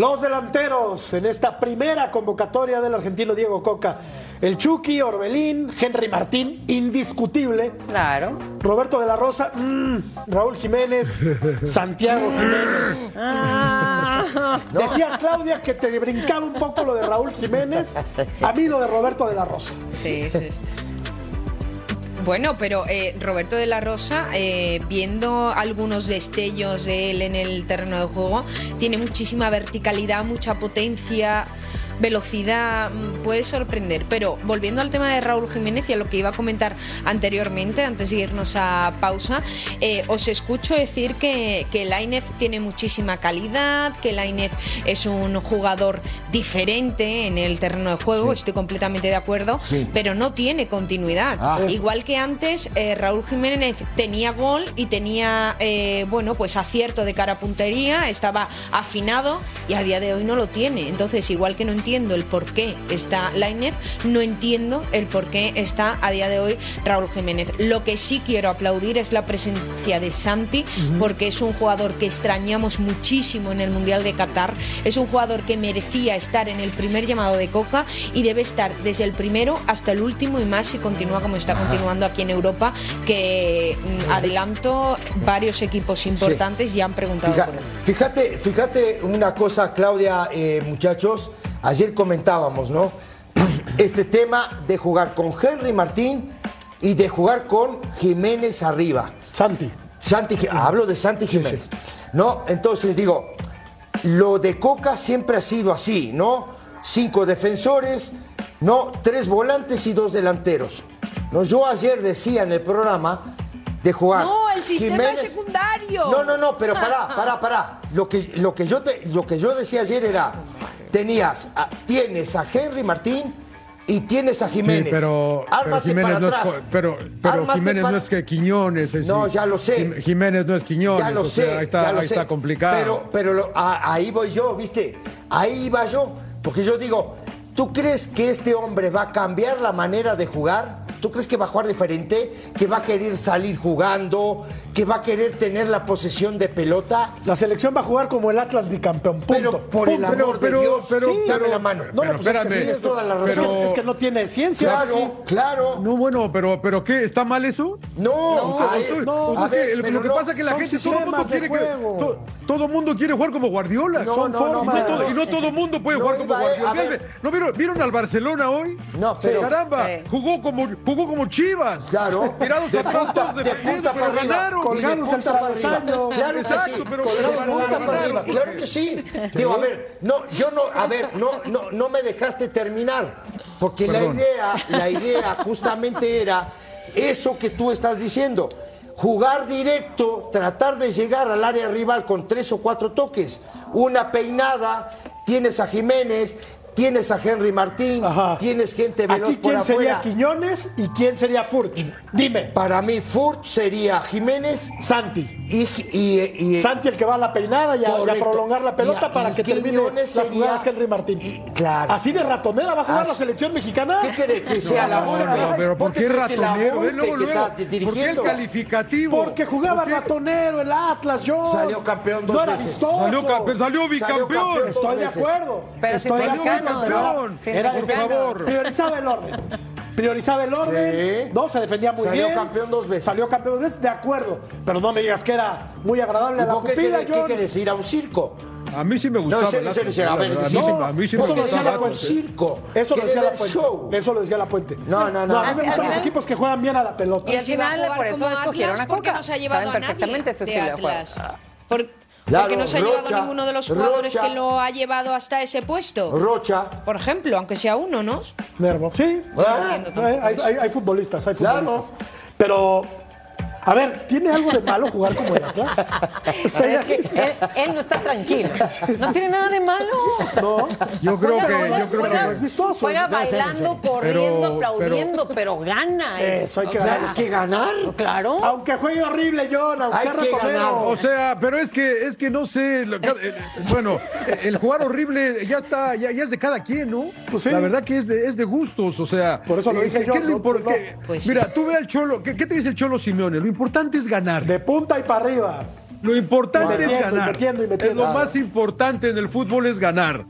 Los delanteros en esta primera convocatoria del argentino Diego Coca. El Chucky, Orbelín, Henry Martín, indiscutible. Claro. Roberto de la Rosa, mm, Raúl Jiménez, Santiago Jiménez. Decías, Claudia, que te brincaba un poco lo de Raúl Jiménez. A mí lo de Roberto de la Rosa. Sí, sí, sí. Bueno, pero eh, Roberto de la Rosa, eh, viendo algunos destellos de él en el terreno de juego, tiene muchísima verticalidad, mucha potencia. Velocidad, puede sorprender. Pero volviendo al tema de Raúl Jiménez y a lo que iba a comentar anteriormente, antes de irnos a pausa, eh, os escucho decir que, que Lainez tiene muchísima calidad, que Lainez es un jugador diferente en el terreno de juego, estoy completamente de acuerdo, Sí. pero no tiene continuidad. Ah. Igual que antes, eh, Raúl Jiménez tenía gol y tenía, eh, bueno, pues acierto de cara a puntería, estaba afinado y a día de hoy no lo tiene. Entonces, igual que no entiendo el por qué está Lainez, no entiendo el por qué está a día de hoy Raúl Jiménez. Lo que sí quiero aplaudir es la presencia de Santi, porque es un jugador que extrañamos muchísimo en el Mundial de Qatar. Es un jugador que merecía estar en el primer llamado de Coca y debe estar desde el primero hasta el último y más si continúa como está continuando aquí en Europa, que mm, adelanto, varios equipos importantes ya han preguntado Fija- por él. fíjate, fíjate una cosa, Claudia, eh, muchachos. Ayer comentábamos, ¿no? Este tema de jugar con Henry Martín y de jugar con Jiménez arriba. Santi. Santi, hablo de Santi Jiménez. ¿No? Entonces digo, lo de Coca siempre ha sido así, ¿no? Cinco defensores, ¿no? Tres volantes y dos delanteros. ¿No? Yo ayer decía en el programa de jugar. No, el sistema Jiménez- secundario. No, no, no, pero pará, pará, pará. Lo que, lo que, yo, te- lo que yo decía ayer era, tenías, a- tienes a Henry Martín y tienes a Jiménez. Sí, pero, pero Jiménez no es, pero, pero Jiménez para- no es que Quiñones. es No, ya lo sé. Jim- Jiménez no es Quiñones. Ya lo o sea, sé, ahí está, ya lo ahí sé. está complicado. Pero, pero lo- a- ahí voy yo, ¿viste? Ahí iba yo. Porque yo digo, ¿tú crees que este hombre va a cambiar la manera de jugar? ¿Tú crees que va a jugar diferente? ¿Que va a querer salir jugando? ¿Que va a querer tener la posesión de pelota? La selección va a jugar como el Atlas bicampeón. Punto. Pero por el amor de Dios, Sí. dame la mano. No, Pero no, pues es que tienes toda la razón. es que- Pero- es que no tiene ciencia. Claro, Sí. claro. No, bueno, pero, pero ¿qué? ¿Está mal eso? No, ay, no, o sea a ver, lo- pero que no, pasa es que la gente, todo el mundo quiere que. todo el mundo quiere jugar como Guardiola. No, Son no, no, y, no todo, y no todo el mundo puede No jugar como Guardiola. ¿No vieron, vieron al Barcelona hoy? No, pero- Caramba, jugó, como, jugó como Chivas. Claro, Tirados de punta, de punta para arriba, ganaron. Colgados del punta para arriba. travesaño. Claro que sí, punta para arriba, claro que sí. Digo, a ver, no, yo no, a ver, no, no, no me dejaste terminar, porque la idea, la idea justamente era eso que tú estás diciendo. Jugar directo, tratar de llegar al área rival con tres o cuatro toques. Una peinada, tienes a Jiménez, tienes a Henry Martín, Ajá. tienes gente veloz Aquí, por ¿quién sería afuera. Quiñones y quién sería Furch? Dime. Para mí, Furt sería Jiménez Santi. y, y- y- Santi el que va a la peinada y a, y a Correcto. prolongar la pelota a- para y que termine Quiñones las jugadas Henry Martín. y- claro. Así de ratonera va a jugar Así- la selección mexicana. ¿Qué querés que sea la No, Volpe? no, pero ¿Vos ¿por qué que ratonero? Eh, luego, luego, ¿Por qué el calificativo? Porque jugaba ¿Por qué? ratonero el Atlas, yo. Salió campeón dos no era veces. vistoso. Salió, campe- salió bicampeón. campeón. Estoy de acuerdo. Pero Estoy de acuerdo. Pero era-. Por favor. Priorizaba el orden. Priorizaba el orden. Sí. No, se defendía muy Salió bien. campeón dos veces. Salió campeón dos veces, de acuerdo. Pero no me digas que era muy agradable ¿Y la vos qué pupila, qué querés? ¿Ir a un circo? A mí sí me gustaba. No, serio. A ver, la no, a mí sí eso me lo Porque decía gustaba. la ir a un Puente. circo. Eso lo decía la Puente. show. Eso lo decía la Puente. No, no, no. a mí me gustan los equipos que juegan bien a la pelota. Y al si va a final, jugar por eso como escogieron Atlas, a ¿por qué Coca. no se ha llevado a nadie de. Atlas? Por- Claro, porque no se ha llevado ninguno de los jugadores Rocha. que lo ha llevado hasta ese puesto. Rocha. Por ejemplo, aunque sea uno, ¿no? Nervo. Sí. Ah, entiendo hay, hay- hay- hay futbolistas, hay Claro. futbolistas. Pero, a ver, ¿tiene algo de malo jugar como el Atlas? O sea, Pero es que él, él no está tranquilo. No tiene nada de malo. no. Yo creo Juega- que. juega- Yo creo juega- que. es vistoso. Juega bailando, corriendo, Pero- aplaudiendo, pero, gana. Eso hay que O sea, ganar. Hay que ganar. Claro. Aunque juegue horrible, John, aunque sea. O sea, pero es que es que no sé, eh, eh, bueno, eh, el jugar horrible ya está, ya, ya es de cada quien, ¿no? Pues sí. La verdad que es de, es de gustos, o sea. Por eso lo eh, dije ¿qué- yo, qué le no, impor- no. qué- Pues sí. Mira, tú ve al Cholo, ¿qué, qué te dice el Cholo Simeone? Lo importante es ganar. De punta y para arriba. Lo importante Y metiendo, es y ganar. metiendo, y metiendo. Es lo más importante en el fútbol es ganar.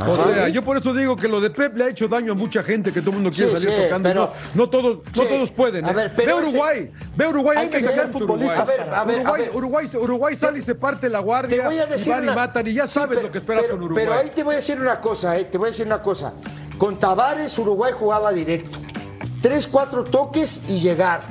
O Ajá. sea, yo por eso digo que lo de Pep le ha hecho daño a mucha gente que todo el mundo quiere Sí, salir sí, tocando. y pero- no, no todos, no todos pueden. A ¿eh? ver, pero ve ese- Uruguay, ve Uruguay, Hay que encanta futbolistas Uruguay. A ver, a ver, a Uruguay, ver. Uruguay, Uruguay sale y se parte la Te guardia voy a decir y van una- y matan y ya sabes pero- lo que esperas pero- con Uruguay. Pero ahí te voy a decir una cosa, eh, te voy a decir una cosa. Con Tavares, Uruguay jugaba directo. Tres, cuatro toques y llegar.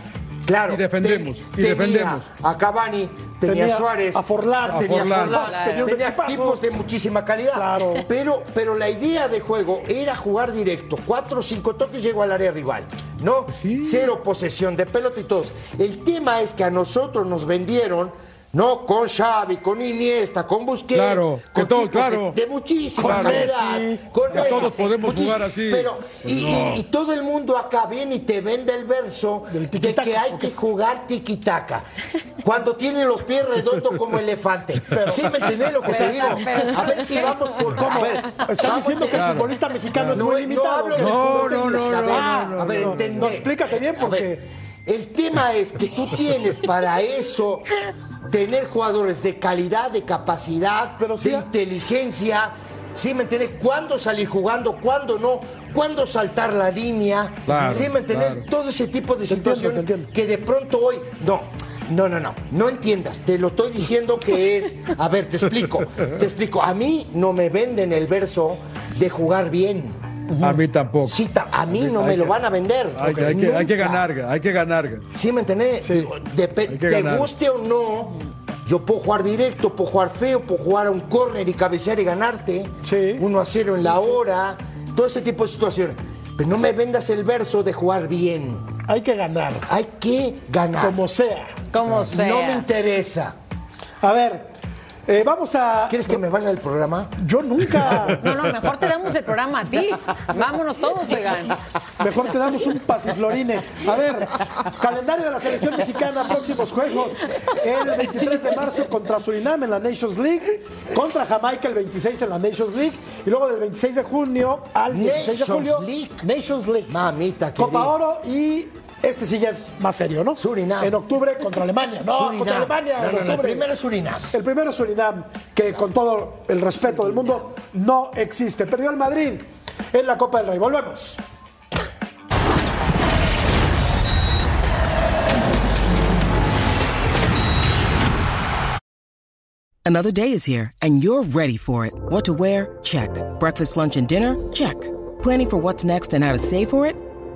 Claro. Y defendemos, ten- y tenía defendemos. A Cavani, tenía, Tenía Suárez, a Forlán. tenía A Forlán. Forlán, Claro. Tenía tenía tipos de muchísima calidad. Claro. Pero, pero la idea de juego era jugar directo, cuatro o cinco toques llego al área rival, ¿no? Cero posesión de pelota y todos. El tema es que a nosotros nos vendieron. No, con Xavi, con Iniesta, con Busquets, Claro, con todo, de- claro. de, muchísima Claro. calidad, Messi. con Que Messi, todos podemos muchis- jugar así. Pero, Pues y, no. y- y todo el mundo acá viene y te vende el verso de que hay que jugar tiquitaca. Cuando tiene los pies redondos como elefante. ¿Sí me entendés lo que te digo? A ver si vamos por... ¿Cómo? ¿Estás diciendo que el futbolista mexicano es no, muy no limitado? No, no, no, a ver, no, a ver, no, entendé. no, explícate bien, porque- el tema es que tú tienes para eso tener jugadores de calidad, de capacidad, Pero sí, de inteligencia. ¿Sí me entiendes? ¿Cuándo salir jugando? ¿Cuándo no? ¿Cuándo saltar la línea? Claro, ¿Sí me entiendes? claro. Todo ese tipo de situaciones entiendo. que de pronto hoy... No, no, no, no. No entiendas. Te lo estoy diciendo que es... A ver, te explico. Te explico. A mí no me venden el verso de jugar bien. A mí tampoco. Sí, ta- a mí no me que- lo van a vender. Hay, que- hay que, hay que Nunca. ganar, hay que ganar. ¿Sí me entendés? Digo, depe- Hay que te ganar. guste o no, yo puedo jugar directo, puedo jugar feo, puedo jugar a un córner y cabecear y ganarte. Sí. 1 a 0 en la hora, todo ese tipo de situaciones. Pero no me vendas el verso de jugar bien. Hay que ganar, Hay que ganar. como sea. Como sea. No me interesa. A ver, eh, vamos a... ¿Quieres que me vaya del programa? Yo nunca... No, no, mejor te damos el programa a ti. Vámonos todos, oigan. Mejor te damos un pasiflorine. A ver, calendario de la selección mexicana, próximos juegos. El 23 de marzo contra Surinam en la Nations League, contra Jamaica el 26 en la Nations League, y luego del 26 de junio al 16 de Nations julio, League. Nations League. Mamita Copa querida. Oro y este sí ya es más serio, ¿no? Surinam. En octubre contra Alemania. No, Surinam. contra Alemania. No, en no, no, el primero es Surinam. El primero es Surinam, que con todo el respeto del mundo no existe. Perdió el Madrid en la Copa del Rey. Volvemos. Another day is here, and you're ready for it. What to wear? Check. Breakfast, lunch, and dinner? Check. Planning for what's next and how to save for it?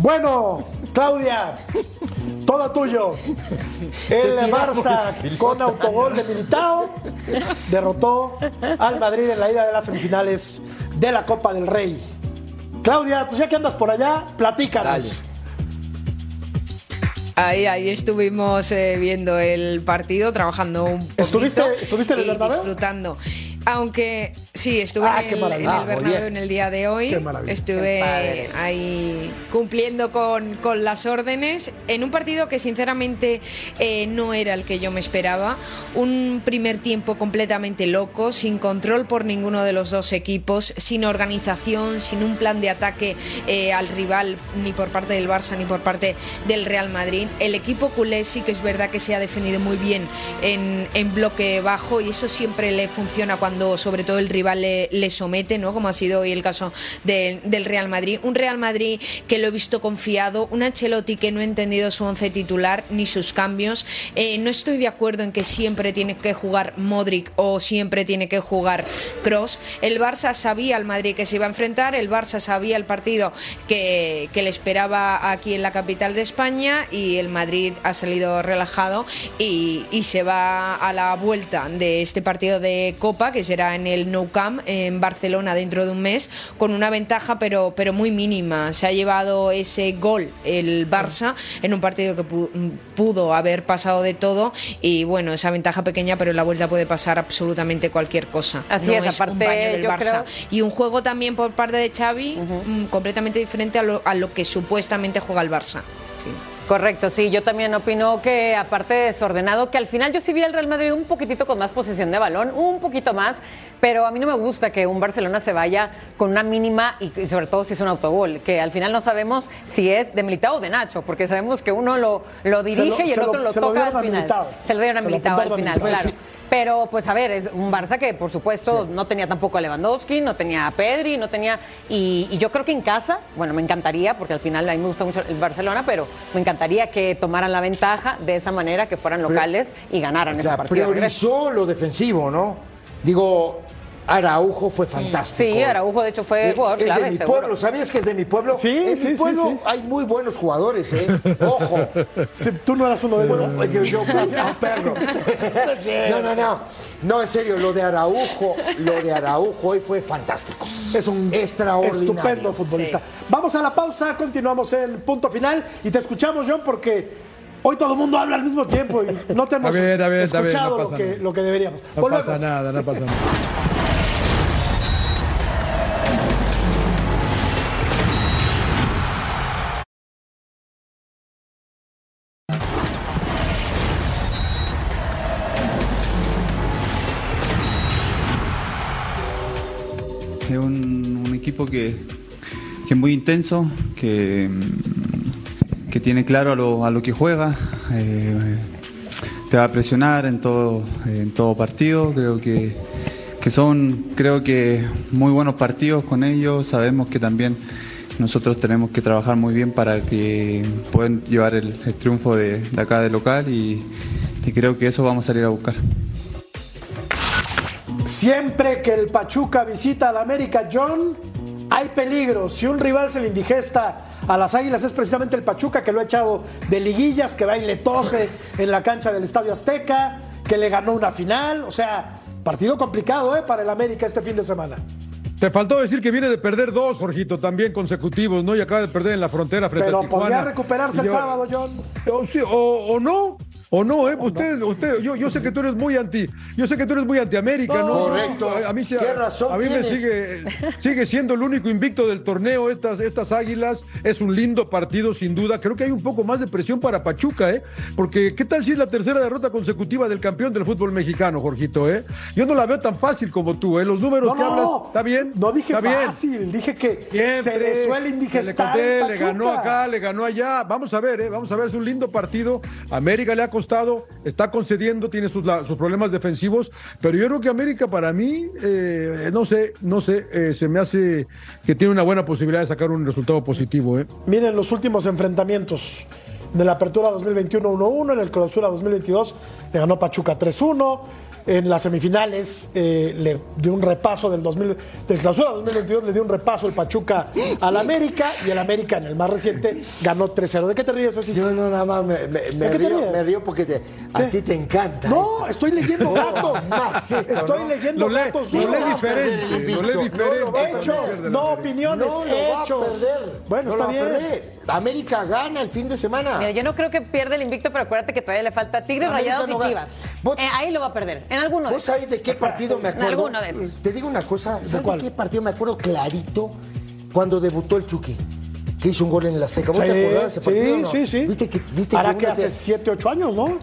Bueno, Claudia, todo tuyo. El Barça con autogol de Militao derrotó al Madrid en la ida de las semifinales de la Copa del Rey. Claudia, pues ya que andas por allá, platícanos. Dale. Ahí, ahí estuvimos eh, viendo el partido, trabajando un poquito ¿Estuviste- estuviste en el y Bernabéu? disfrutando. Aunque sí, estuve Ah, en, el, en el Bernabéu en el día de hoy. Qué. Estuve Qué ahí cumpliendo con, con las órdenes en un partido que sinceramente eh, no era el que yo me esperaba. Un primer tiempo completamente loco, sin control por ninguno de los dos equipos, sin organización, sin un plan de ataque eh, al rival ni por parte del Barça ni por parte del Real Madrid. El equipo culé sí que es verdad que se ha defendido muy bien en, en bloque bajo y eso siempre le funciona cuando sobre todo el rival le, somete, ¿no? Como ha sido hoy el caso de- del Real Madrid. Un Real Madrid que lo he visto confiado, un Ancelotti que no ha entendido su once titular ni sus cambios. Eh, no estoy de acuerdo en que siempre tiene que jugar Modric o siempre tiene que jugar Cross. El Barça sabía al Madrid que se iba a enfrentar, el Barça sabía el partido que, que le esperaba aquí en la capital de España y el Madrid ha salido relajado y, y se va a la vuelta de este partido de Copa que será en el Nou Camp en Barcelona dentro de un mes con una ventaja pero, pero muy mínima. Se ha llevado ese gol el Barça en un partido que pu- pudo haber pasado de todo y bueno, esa ventaja pequeña pero en la vuelta puede pasar absolutamente cualquier cosa. Así no es, un aparte, baño del Barça. creo- Y un juego también por parte de Xavi mm, completamente diferente a lo, a lo que supuestamente juega el Barça. En fin. Correcto, sí, yo también opino que aparte de desordenado, que al final yo sí vi al Real Madrid un poquitito con más posesión de balón, un poquito más, pero a mí no me gusta que un Barcelona se vaya con una mínima y, y sobre todo si es un autogol, que al final no sabemos si es de Militao o de Nacho, porque sabemos que uno lo, lo dirige lo- y el otro lo, toca al final. Se lo dieron a Militao al final, claro. Pero, pues a ver, es un Barça que por supuesto no tenía tampoco a Lewandowski, no tenía a Pedri, no tenía. Y, y yo creo que en casa, bueno, me encantaría, porque al final a mí me gusta mucho el Barcelona, pero me encantaría que tomaran la ventaja de esa manera, que fueran locales y ganaran O ese sea, partido. de regreso. priorizó lo defensivo, ¿no? Digo, Araujo fue fantástico. Sí, Araujo de hecho fue Eh, jugador es clave, de mi seguro. pueblo, ¿sabías que es de mi pueblo? Sí, en sí, mi pueblo sí. hay muy buenos jugadores, ¿eh? Ojo. Tú no eras uno de ellos. Bueno, yo, yo fui un perro. No, no, no. No, en serio, lo de Araujo, lo de Araujo hoy fue fantástico. Es un Extraordinario. estupendo futbolista. Vamos a la pausa, continuamos en punto final y te escuchamos, John, porque hoy todo el mundo habla al mismo tiempo y no te hemos A ver, a ver, a ver, escuchado no lo, que, lo que deberíamos. No Volvemos. pasa nada, no pasa nada. Intenso, que, que tiene claro a lo, a lo que juega. eh, te va a presionar en todo, en todo partido. Creo que, que son creo que muy buenos partidos con ellos. Sabemos que también nosotros tenemos que trabajar muy bien para que puedan llevar el, el triunfo de, de acá de local y, y creo que eso vamos a salir a buscar. Siempre que el Pachuca visita al América, John, hay peligro. Si un rival se le indigesta a las Águilas es precisamente el Pachuca que lo ha echado de liguillas, que va y le tose en la cancha del Estadio Azteca, que le ganó una final. O sea, partido complicado ¿eh? para el América este fin de semana. Te faltó decir que viene de perder dos, Jorgito, también consecutivos, ¿no? Y acaba de perder en la frontera frente Pero a Tijuana. podría recuperarse el sábado, John. O- o no. O no, ¿eh? Usted, usted, yo, yo sé que tú eres muy anti, yo sé que tú eres muy anti-América, ¿no? Correcto. A, a mí, ¿Qué razón a mí me sigue, sigue siendo el único invicto del torneo, estas, estas águilas. Es un lindo partido, sin duda. Creo que hay un poco más de presión para Pachuca, ¿eh? Porque, ¿qué tal si es la tercera derrota consecutiva del campeón del fútbol mexicano, Jorgito, eh? Yo no la veo tan fácil como tú, ¿eh? Los números No, que no, hablas, ¿está bien? No dije ¿Está bien? fácil, dije que Siempre, se le suele se le indigestar. conté, le ganó acá, le ganó allá. Vamos a ver, ¿eh? vamos a ver, es un lindo partido. América le ha costado, está concediendo, tiene sus, problemas defensivos, pero yo creo que América para mí, eh, no sé, no sé, eh, se me hace que tiene una buena posibilidad de sacar un resultado positivo. ¿eh? Miren los últimos enfrentamientos. De la apertura 2021 1-1, en el clausura 2022 le ganó Pachuca 3-1. En las semifinales eh, le dio un repaso del, 2000, del clausura 2022, le dio un repaso el Pachuca al América y el América en el más reciente ganó 3-0. ¿De qué te ríes, así? Yo no nada más me, me- me ¿De qué te río, ríes? me río porque te- a ti te encanta. No, estoy leyendo No, datos. más esto, estoy ¿no? leyendo Lo lee- datos. lo diferente, lo diferente. No lo va a Hechos, no opiniones, No lo va a hechos. perder. Bueno, No está lo va a bien. América gana el fin de semana. Mira, yo no creo que pierda el invicto, pero acuérdate que todavía le falta Tigres, América Rayados no y va- Chivas. Eh, ahí lo va a perder, en alguno de ¿Vos sabés de qué partido me En acuerdo? alguno de esos. Te digo una cosa, ¿sabes de qué partido me acuerdo clarito? Cuando debutó el Chucky, que hizo un gol en el Azteca. ¿Vos Sí, te acordás de ese partido? sí, no? sí, sí. ¿Viste que, viste Para que que hace te- 7, 8 años, ¿no?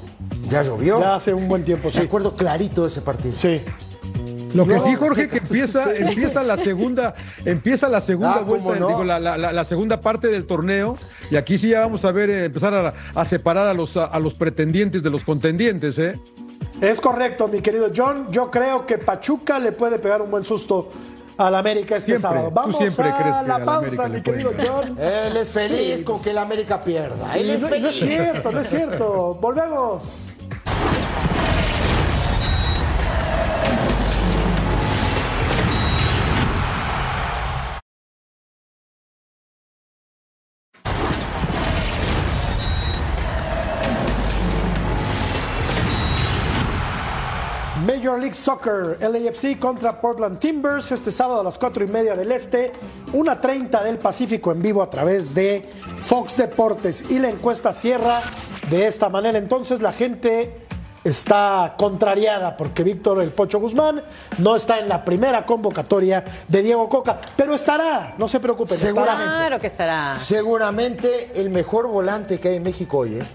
ya llovió? Ya hace un buen tiempo, Me sí. acuerdo clarito de ese partido. Sí. Lo que No, sí, Jorge, que empieza, empieza la segunda, empieza la segunda Ah, ¿cómo vuelta, no? digo, la, la- la- la segunda parte del torneo, y aquí sí ya vamos a ver, eh, empezar a, a separar a los, a, a los pretendientes de los contendientes, ¿eh? Es correcto, mi querido John. Yo creo que Pachuca le puede pegar un buen susto al América este Siempre, sábado. tú Vamos siempre a crees que la pausa, mi querido John. Él es feliz con que el América pierda. Él es no, y no es feliz. cierto, no es cierto. Volvemos. League Soccer, LAFC contra Portland Timbers, este sábado a las 4 y media del Este, 1.30 del Pacífico en vivo a través de Fox Deportes. Y la encuesta cierra de esta manera. Entonces la gente está contrariada porque Víctor El Pocho Guzmán no está en la primera convocatoria de Diego Coca, pero estará, no se preocupen. Seguramente. Claro que estará. Seguramente el mejor volante que hay en México hoy, ¿eh?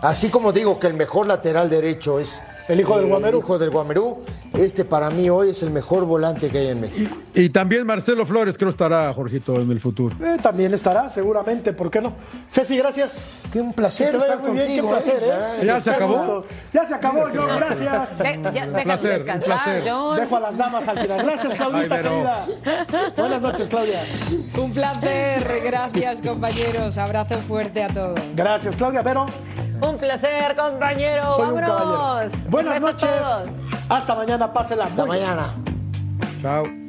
Así como digo que el mejor lateral derecho es El hijo del Guamerú. hijo del Guamerú, este para mí hoy es el mejor volante que hay en México. Y también Marcelo Flores creo estará, Jorgito, en el futuro. Eh, también estará, seguramente, ¿por qué no? Ceci, gracias. Qué un placer estar muy bien, contigo. qué placer, ¿eh? ¿eh? Ya se acabó. Ya se acabó, John, gracias. De- ya, déjame placer, un descansar, placer. John. Dejo a las damas al final. Gracias, Claudita, Ay, querida. Buenas noches, Claudia. Un placer, gracias compañeros, abrazo fuerte a todos. Gracias, Claudia. Vero, Un placer, compañero. soy un Vámonos. caballero. Buenas noches. Hasta mañana, pásela. Hasta mañana. Chao.